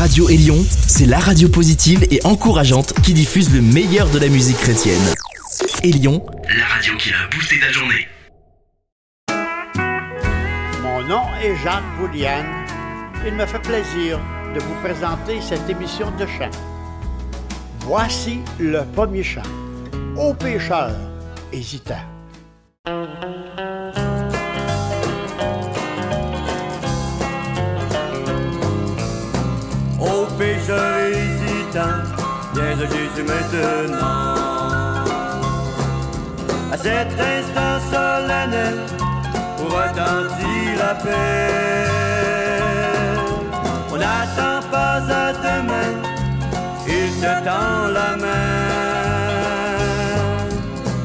Radio Élion, c'est la radio positive et encourageante qui diffuse le meilleur de la musique chrétienne. Élion, la radio qui a boosté ta journée. Mon nom est Jacques Bouliane. Il me fait plaisir de vous présenter cette émission de chant. Voici le premier chant. Ô pécheur hésitant. Hésitant, viens de Jésus maintenant. À cet instant solennel, pour retentir la paix. On n'attend pas à demain, il te tend la main.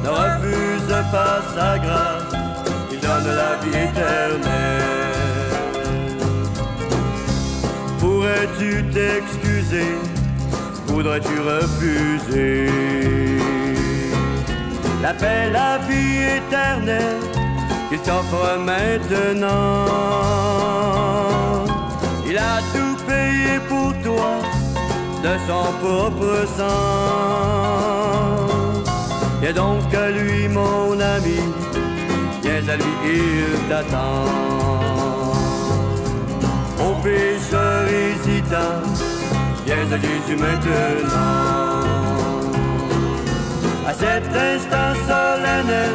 Ne refuse pas sa grâce, il donne la vie éternelle. Pourrais-tu t'excuser Voudrais-tu refuser? L'appel à vie éternelle qu'il t'offre maintenant. Il a tout payé pour toi de son propre sang. Viens donc à lui mon ami Viens à lui il t'attend. Pécheur hésitant, viens à Jésus maintenant. À cet instant solennel,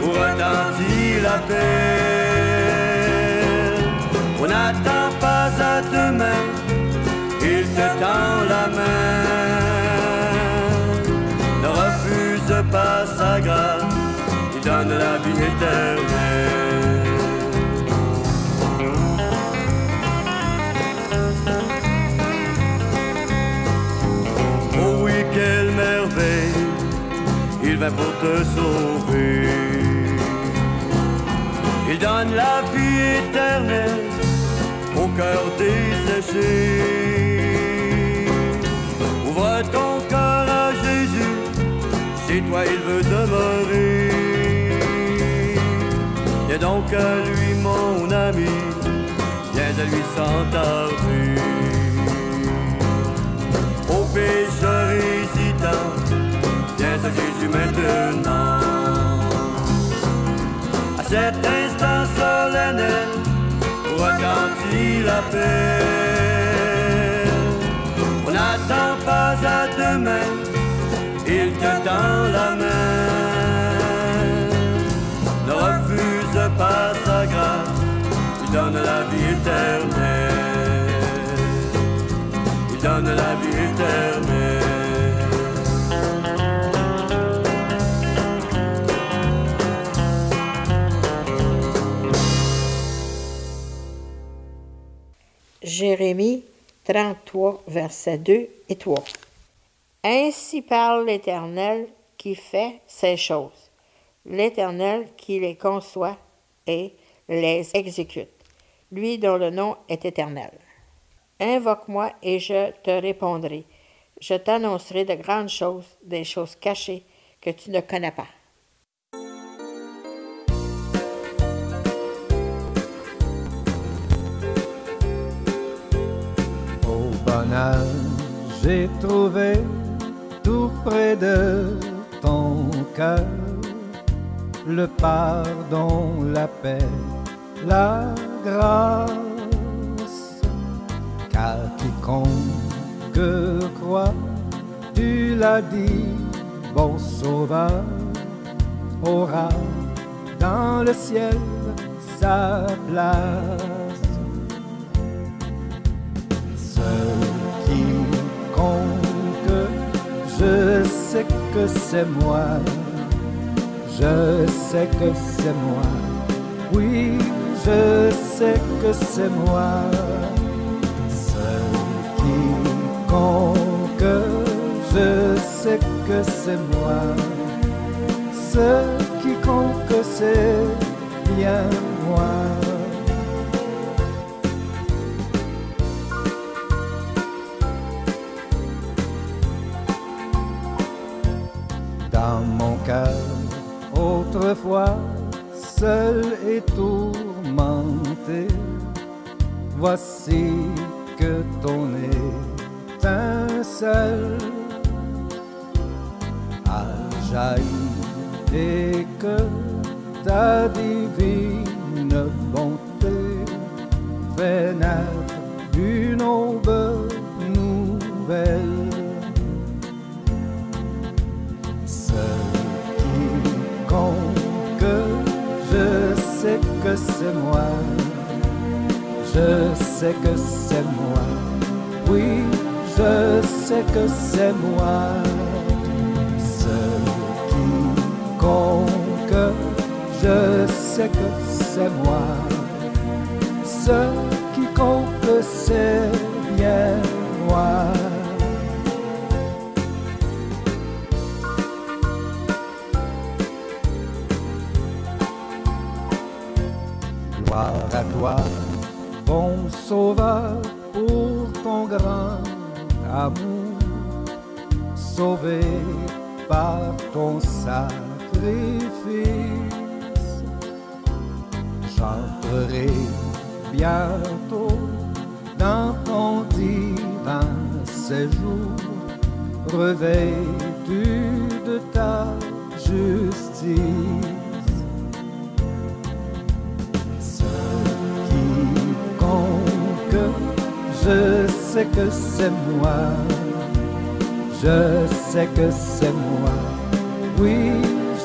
pour retentir la paix, on n'attend pas à demain, il te tend la main. Te sauver. Il donne la vie éternelle au cœur desséché. Ouvre ton cœur à Jésus, c'est toi il veut demeurer. Viens donc à lui mon ami, viens à lui sans tarder. Ô pécheur maintenant. À cet instant solennel, pour retentir la paix? On n'attend pas à demain, il te tend la main. Ne refuse pas sa grâce, il donne la vie éternelle Jérémie 33, versets 2 et 3. Ainsi parle l'Éternel qui fait ces choses, l'Éternel qui les conçoit et les exécute, lui dont le nom est éternel. Invoque-moi et je te répondrai. Je t'annoncerai de grandes choses, des choses cachées que tu ne connais pas. J'ai trouvé tout près de ton cœur le pardon, la paix, la grâce. Car quiconque croit, tu l'as dit, bon sauveur, aura dans le ciel sa place. Quiconque, je sais que c'est moi, je sais que c'est moi, oui, je sais que c'est moi. Seul quiconque, je sais que c'est moi, ce quiconque c'est bien moi. Nouvelle. Ce qui compte, je sais que c'est moi, je sais que c'est moi, oui, je sais que c'est moi. Ce qui compte, je sais que c'est moi. Ce qui compte, c'est bien moi. J'entrerai bientôt dans ton divin séjour, revêtu de ta justice. Ce qui compte, je sais que c'est moi, je sais que c'est moi, oui,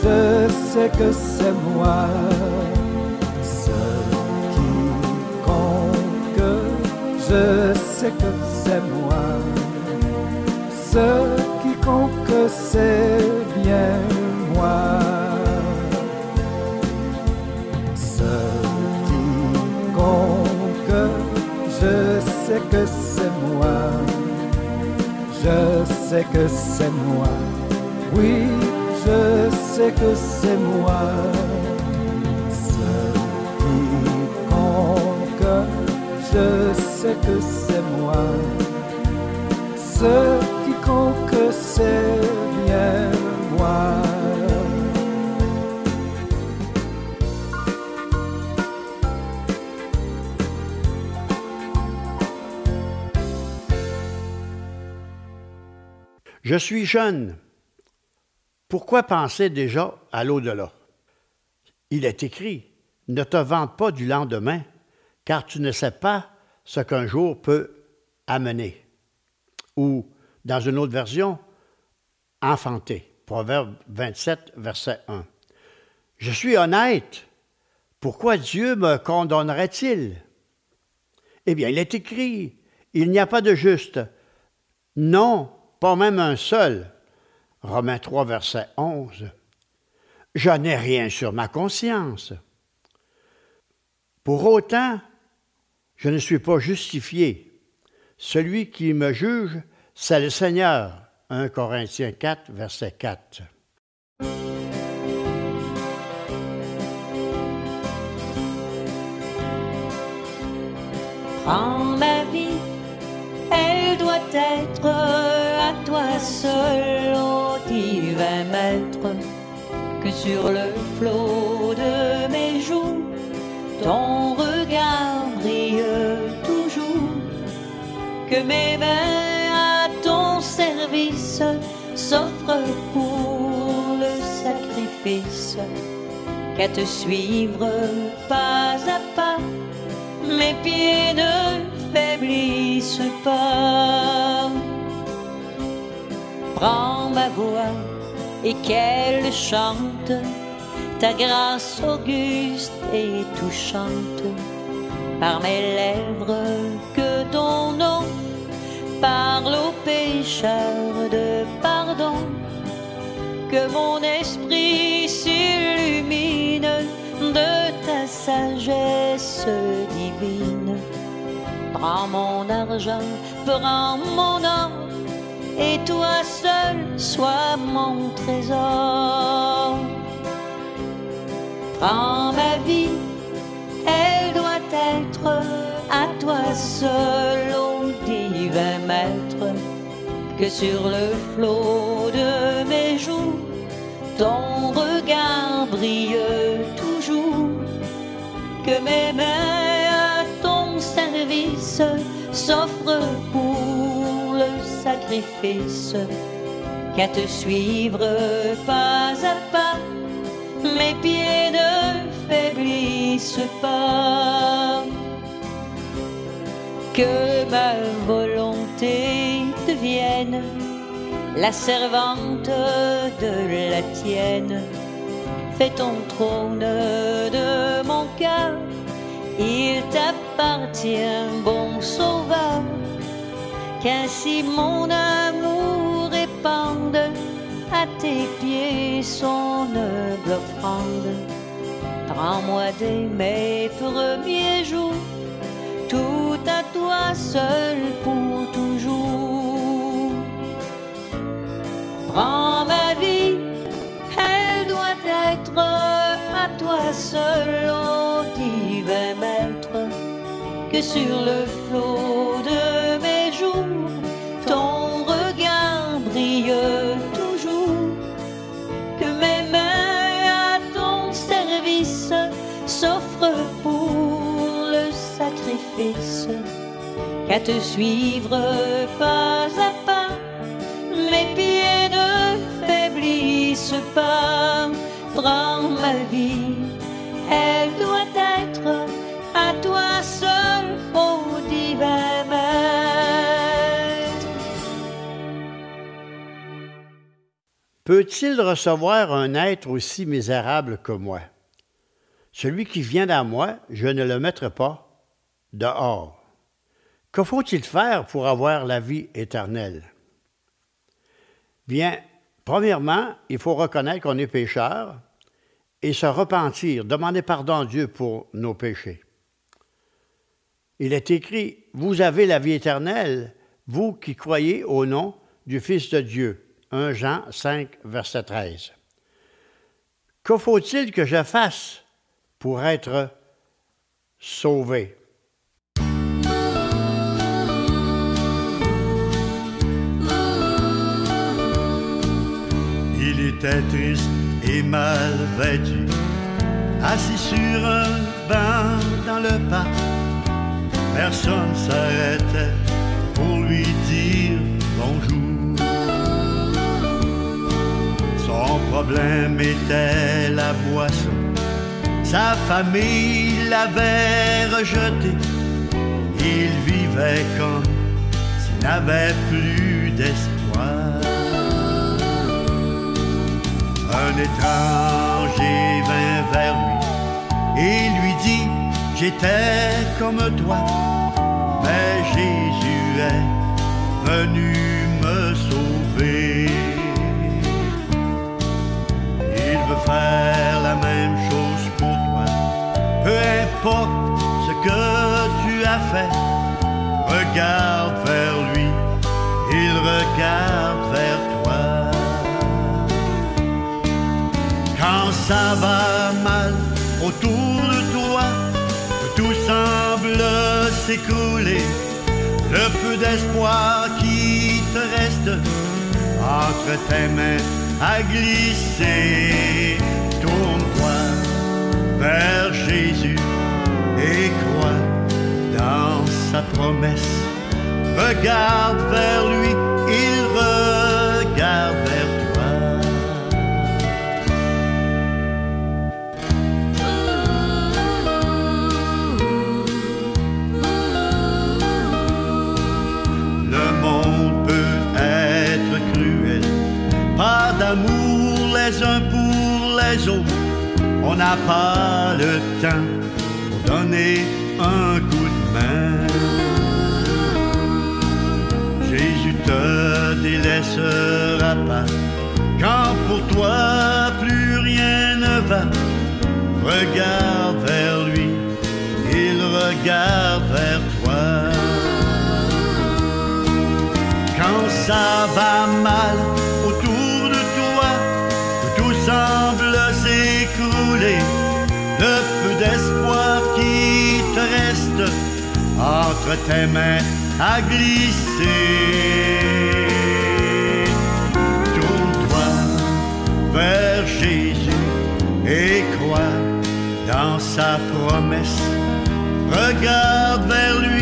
je sais que c'est moi. Je sais que c'est moi. Ce qui compte, c'est bien moi. Ce qui compte, je sais que c'est moi. Je sais que c'est moi. Oui, je sais que c'est moi. Ce qui compte, je sais que c'est moi. Ce qui c'est bien moi. Je suis jeune. Pourquoi penser déjà à l'au-delà? Il est écrit, ne te vante pas du lendemain, car tu ne sais pas ce qu'un jour peut amener. Ou, dans une autre version, enfanter. Proverbe 27, verset 1. Je suis honnête. Pourquoi Dieu me condamnerait-il? Eh bien, il est écrit, il n'y a pas de juste. Non, pas même un seul. Romains 3, verset 11. Je n'ai rien sur ma conscience. Pour autant, je ne suis pas justifié. Celui qui me juge, c'est le Seigneur. 1 Corinthiens 4, verset 4. Prends ma vie, elle doit être à toi seul, ô divin maître, que sur le flot de mes joues, ton que mes mains à ton service s'offrent pour le sacrifice, qu'à te suivre pas à pas mes pieds ne faiblissent pas. Prends ma voix et qu'elle chante ta grâce auguste et touchante. Par mes lèvres que ton nom parle aux pécheurs de pardon. Que mon esprit s'illumine de ta sagesse divine. Prends mon argent, prends mon or, et toi seul sois mon trésor. Prends ma vie, elle doit être à toi seul, que sur le flot de mes joues, ton regard brille toujours, que mes mains à ton service s'offrent pour le sacrifice, qu'à te suivre pas à pas. Mes pieds ne faiblissent pas. Que ma volonté la servante de la tienne. Fais ton trône de mon cœur, il t'appartient, bon sauveur, qu'ainsi mon amour répande à tes pieds son humble offrande. Prends-moi dès mes premiers jours, tout à toi seul pour toujours. À toi seul, ô divin maître, que sur le flot de mes jours, ton regard brille toujours, que mes mains à ton service s'offrent pour le sacrifice, qu'à te suivre pas à pas, mes pieds ne faiblissent pas. Ma vie, elle doit être à toi seul, ô divin. Peut-il recevoir un être aussi misérable que moi? Celui qui vient à moi, je ne le mettrai pas dehors. Que faut-il faire pour avoir la vie éternelle? Premièrement, il faut reconnaître qu'on est pécheur et se repentir, demander pardon à Dieu pour nos péchés. Il est écrit, Vous avez la vie éternelle, vous qui croyez au nom du Fils de Dieu. 1 Jean 5, verset 13. Que faut-il que je fasse pour être sauvé? Il était triste et mal vêtu, assis sur un banc dans le parc. Personne s'arrêtait pour lui dire bonjour. Son problème était la boisson. Sa famille l'avait rejeté. Il vivait comme s'il n'avait plus d'espoir. Un étranger vint vers lui et lui dit, j'étais comme toi, mais Jésus est venu me sauver. Il veut faire la même chose pour toi, peu importe ce que tu as fait, regarde vers lui, il regarde s'écrouler, le peu d'espoir qui te reste entre tes mains à glisser. Tourne-toi vers Jésus et crois dans sa promesse. Regarde vers lui, les uns pour les autres. On n'a pas le temps pour donner un coup de main. Jésus te délaissera pas quand pour toi plus rien ne va. Regarde vers lui, il regarde vers toi. Quand ça va mal tes mains à glisser. Tourne-toi vers Jésus et crois dans sa promesse. Regarde vers lui,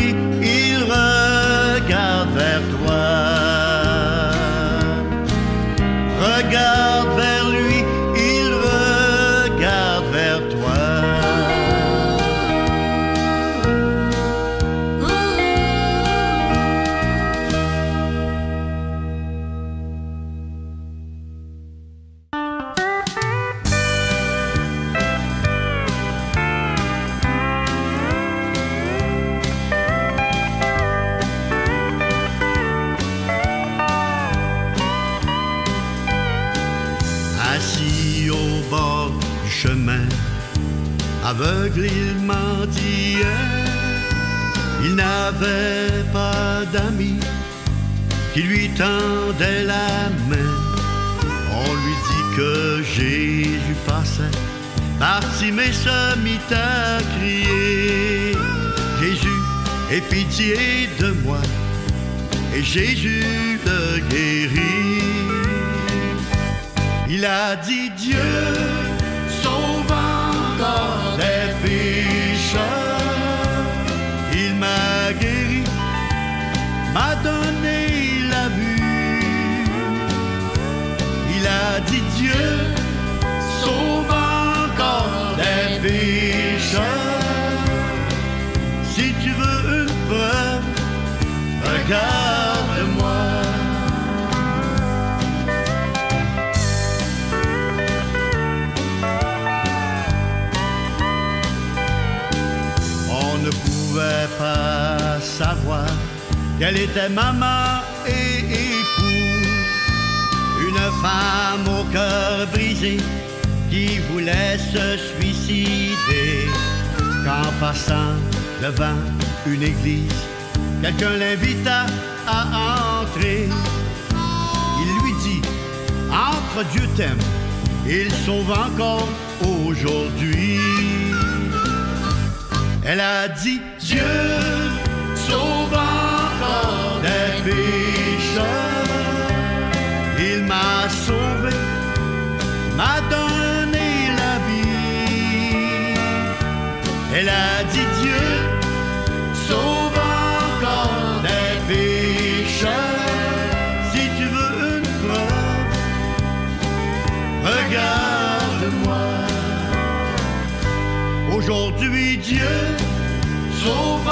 Jésus passait, mais se mit à crier. Jésus, aie pitié de moi, et Jésus le guérit. Il a dit Dieu sauve encore des pécheurs. Qu'elle était maman et épouse. Une femme au cœur brisé qui voulait se suicider. Qu'en passant devant une église, quelqu'un l'invita à entrer. Il lui dit, entre Dieu t'aime, il sauve encore aujourd'hui. Elle a dit, Dieu sauve encore des pécheurs. Il m'a sauvé, m'a donné la vie. Elle a dit, Dieu sauve encore des pécheurs. Si tu veux une preuve, regarde-moi. Aujourd'hui, Dieu sauve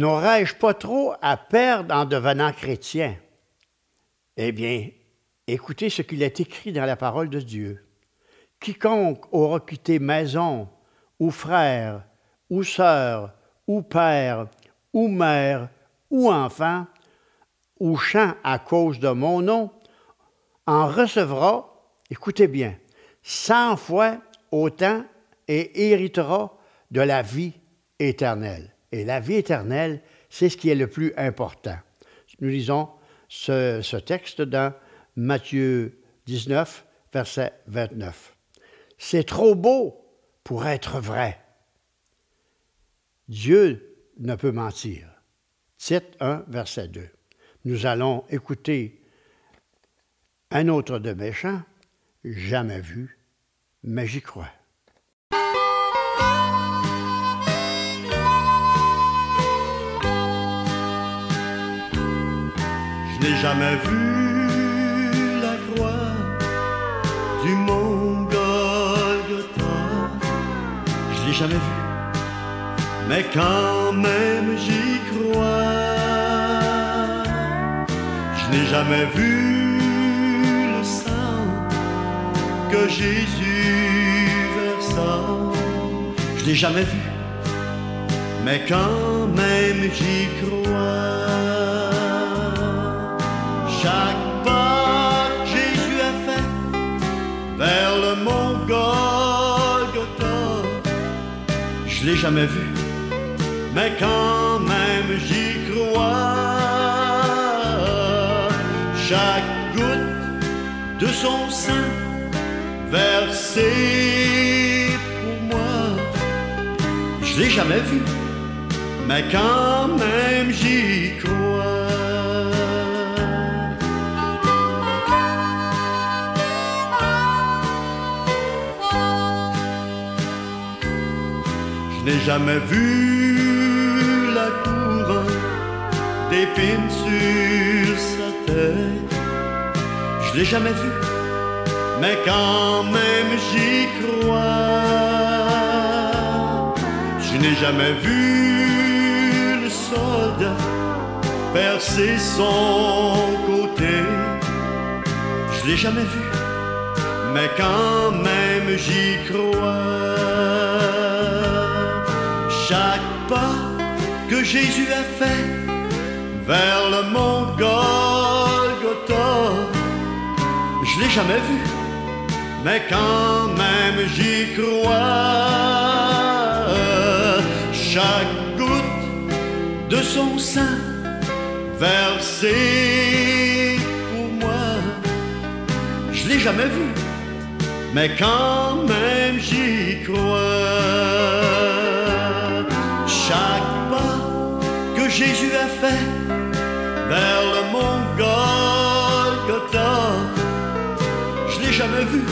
N'aurais-je pas trop à perdre en devenant chrétien? Eh bien, écoutez ce qu'il est écrit dans la parole de Dieu. Quiconque aura quitté maison, ou frère, ou sœur, ou père, ou mère, ou enfant, ou champ à cause de mon nom, en recevra, écoutez bien, cent fois autant et héritera de la vie éternelle. Et la vie éternelle, c'est ce qui est le plus important. Nous lisons ce, texte dans Matthieu 19, verset 29. C'est trop beau pour être vrai. Dieu ne peut mentir. Tite 1, verset 2. Nous allons écouter un autre de mes chants, jamais vu, mais j'y crois. Je n'ai jamais vu la croix du mont Golgotha. Je l'ai jamais vu, mais quand même j'y crois. Je n'ai jamais vu le sang que Jésus versa. Je l'ai jamais vu, mais quand même j'y crois. Chaque pas Jésus a fait vers le mont Golgotha, je l'ai jamais vu, mais quand même j'y crois. Chaque goutte de son sein versé pour moi, je l'ai jamais vu, mais quand même j'y crois. Jamais vu la couronne d'épines sur sa tête. Je l'ai jamais vu, mais quand même j'y crois. Je n'ai jamais vu le soldat percer son côté. Je l'ai jamais vu, mais quand même j'y crois. Que Jésus a fait vers le mont Golgotha, je l'ai jamais vu, mais quand même j'y crois. Chaque goutte de son sein versé pour moi, je l'ai jamais vu, mais quand même j'y crois. Jésus a fait vers le mont Golgotha, je l'ai jamais vu,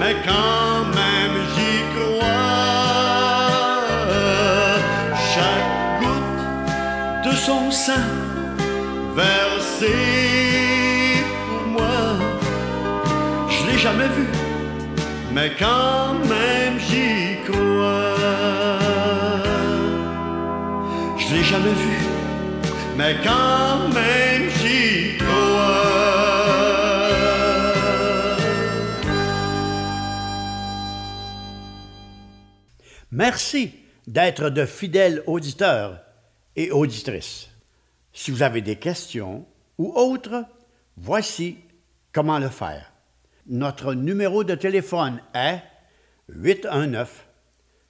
mais quand même j'y crois. Chaque goutte de son sein versé pour moi, je l'ai jamais vu, mais quand même j'y Jamais vu, mais quand même j'y crois. Merci d'être de fidèles auditeurs et auditrices. Si vous avez des questions ou autres, voici comment le faire. Notre numéro de téléphone est 819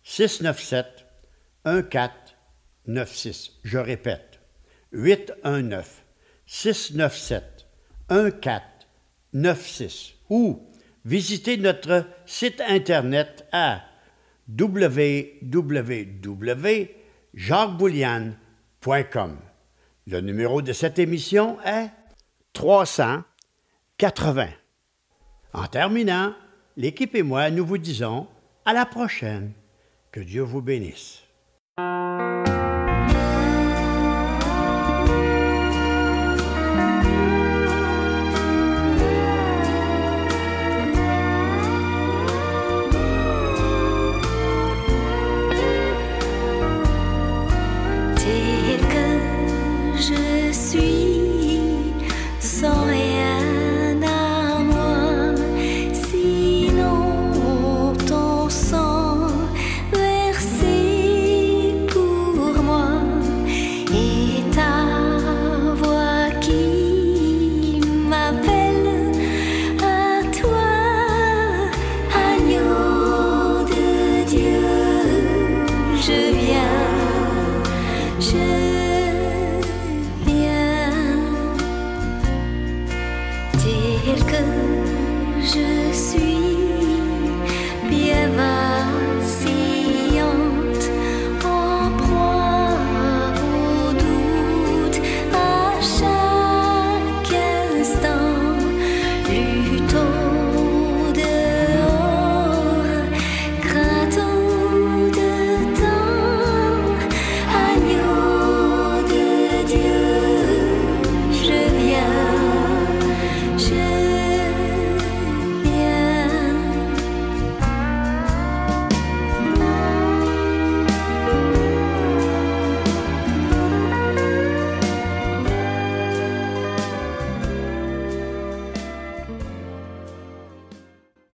697 1496. Je répète, 819 697 1496 ou visitez notre site internet à www.jacquesboulian.com. Le numéro de cette émission est 380. En terminant, l'équipe et moi, nous vous disons à la prochaine. Que Dieu vous bénisse.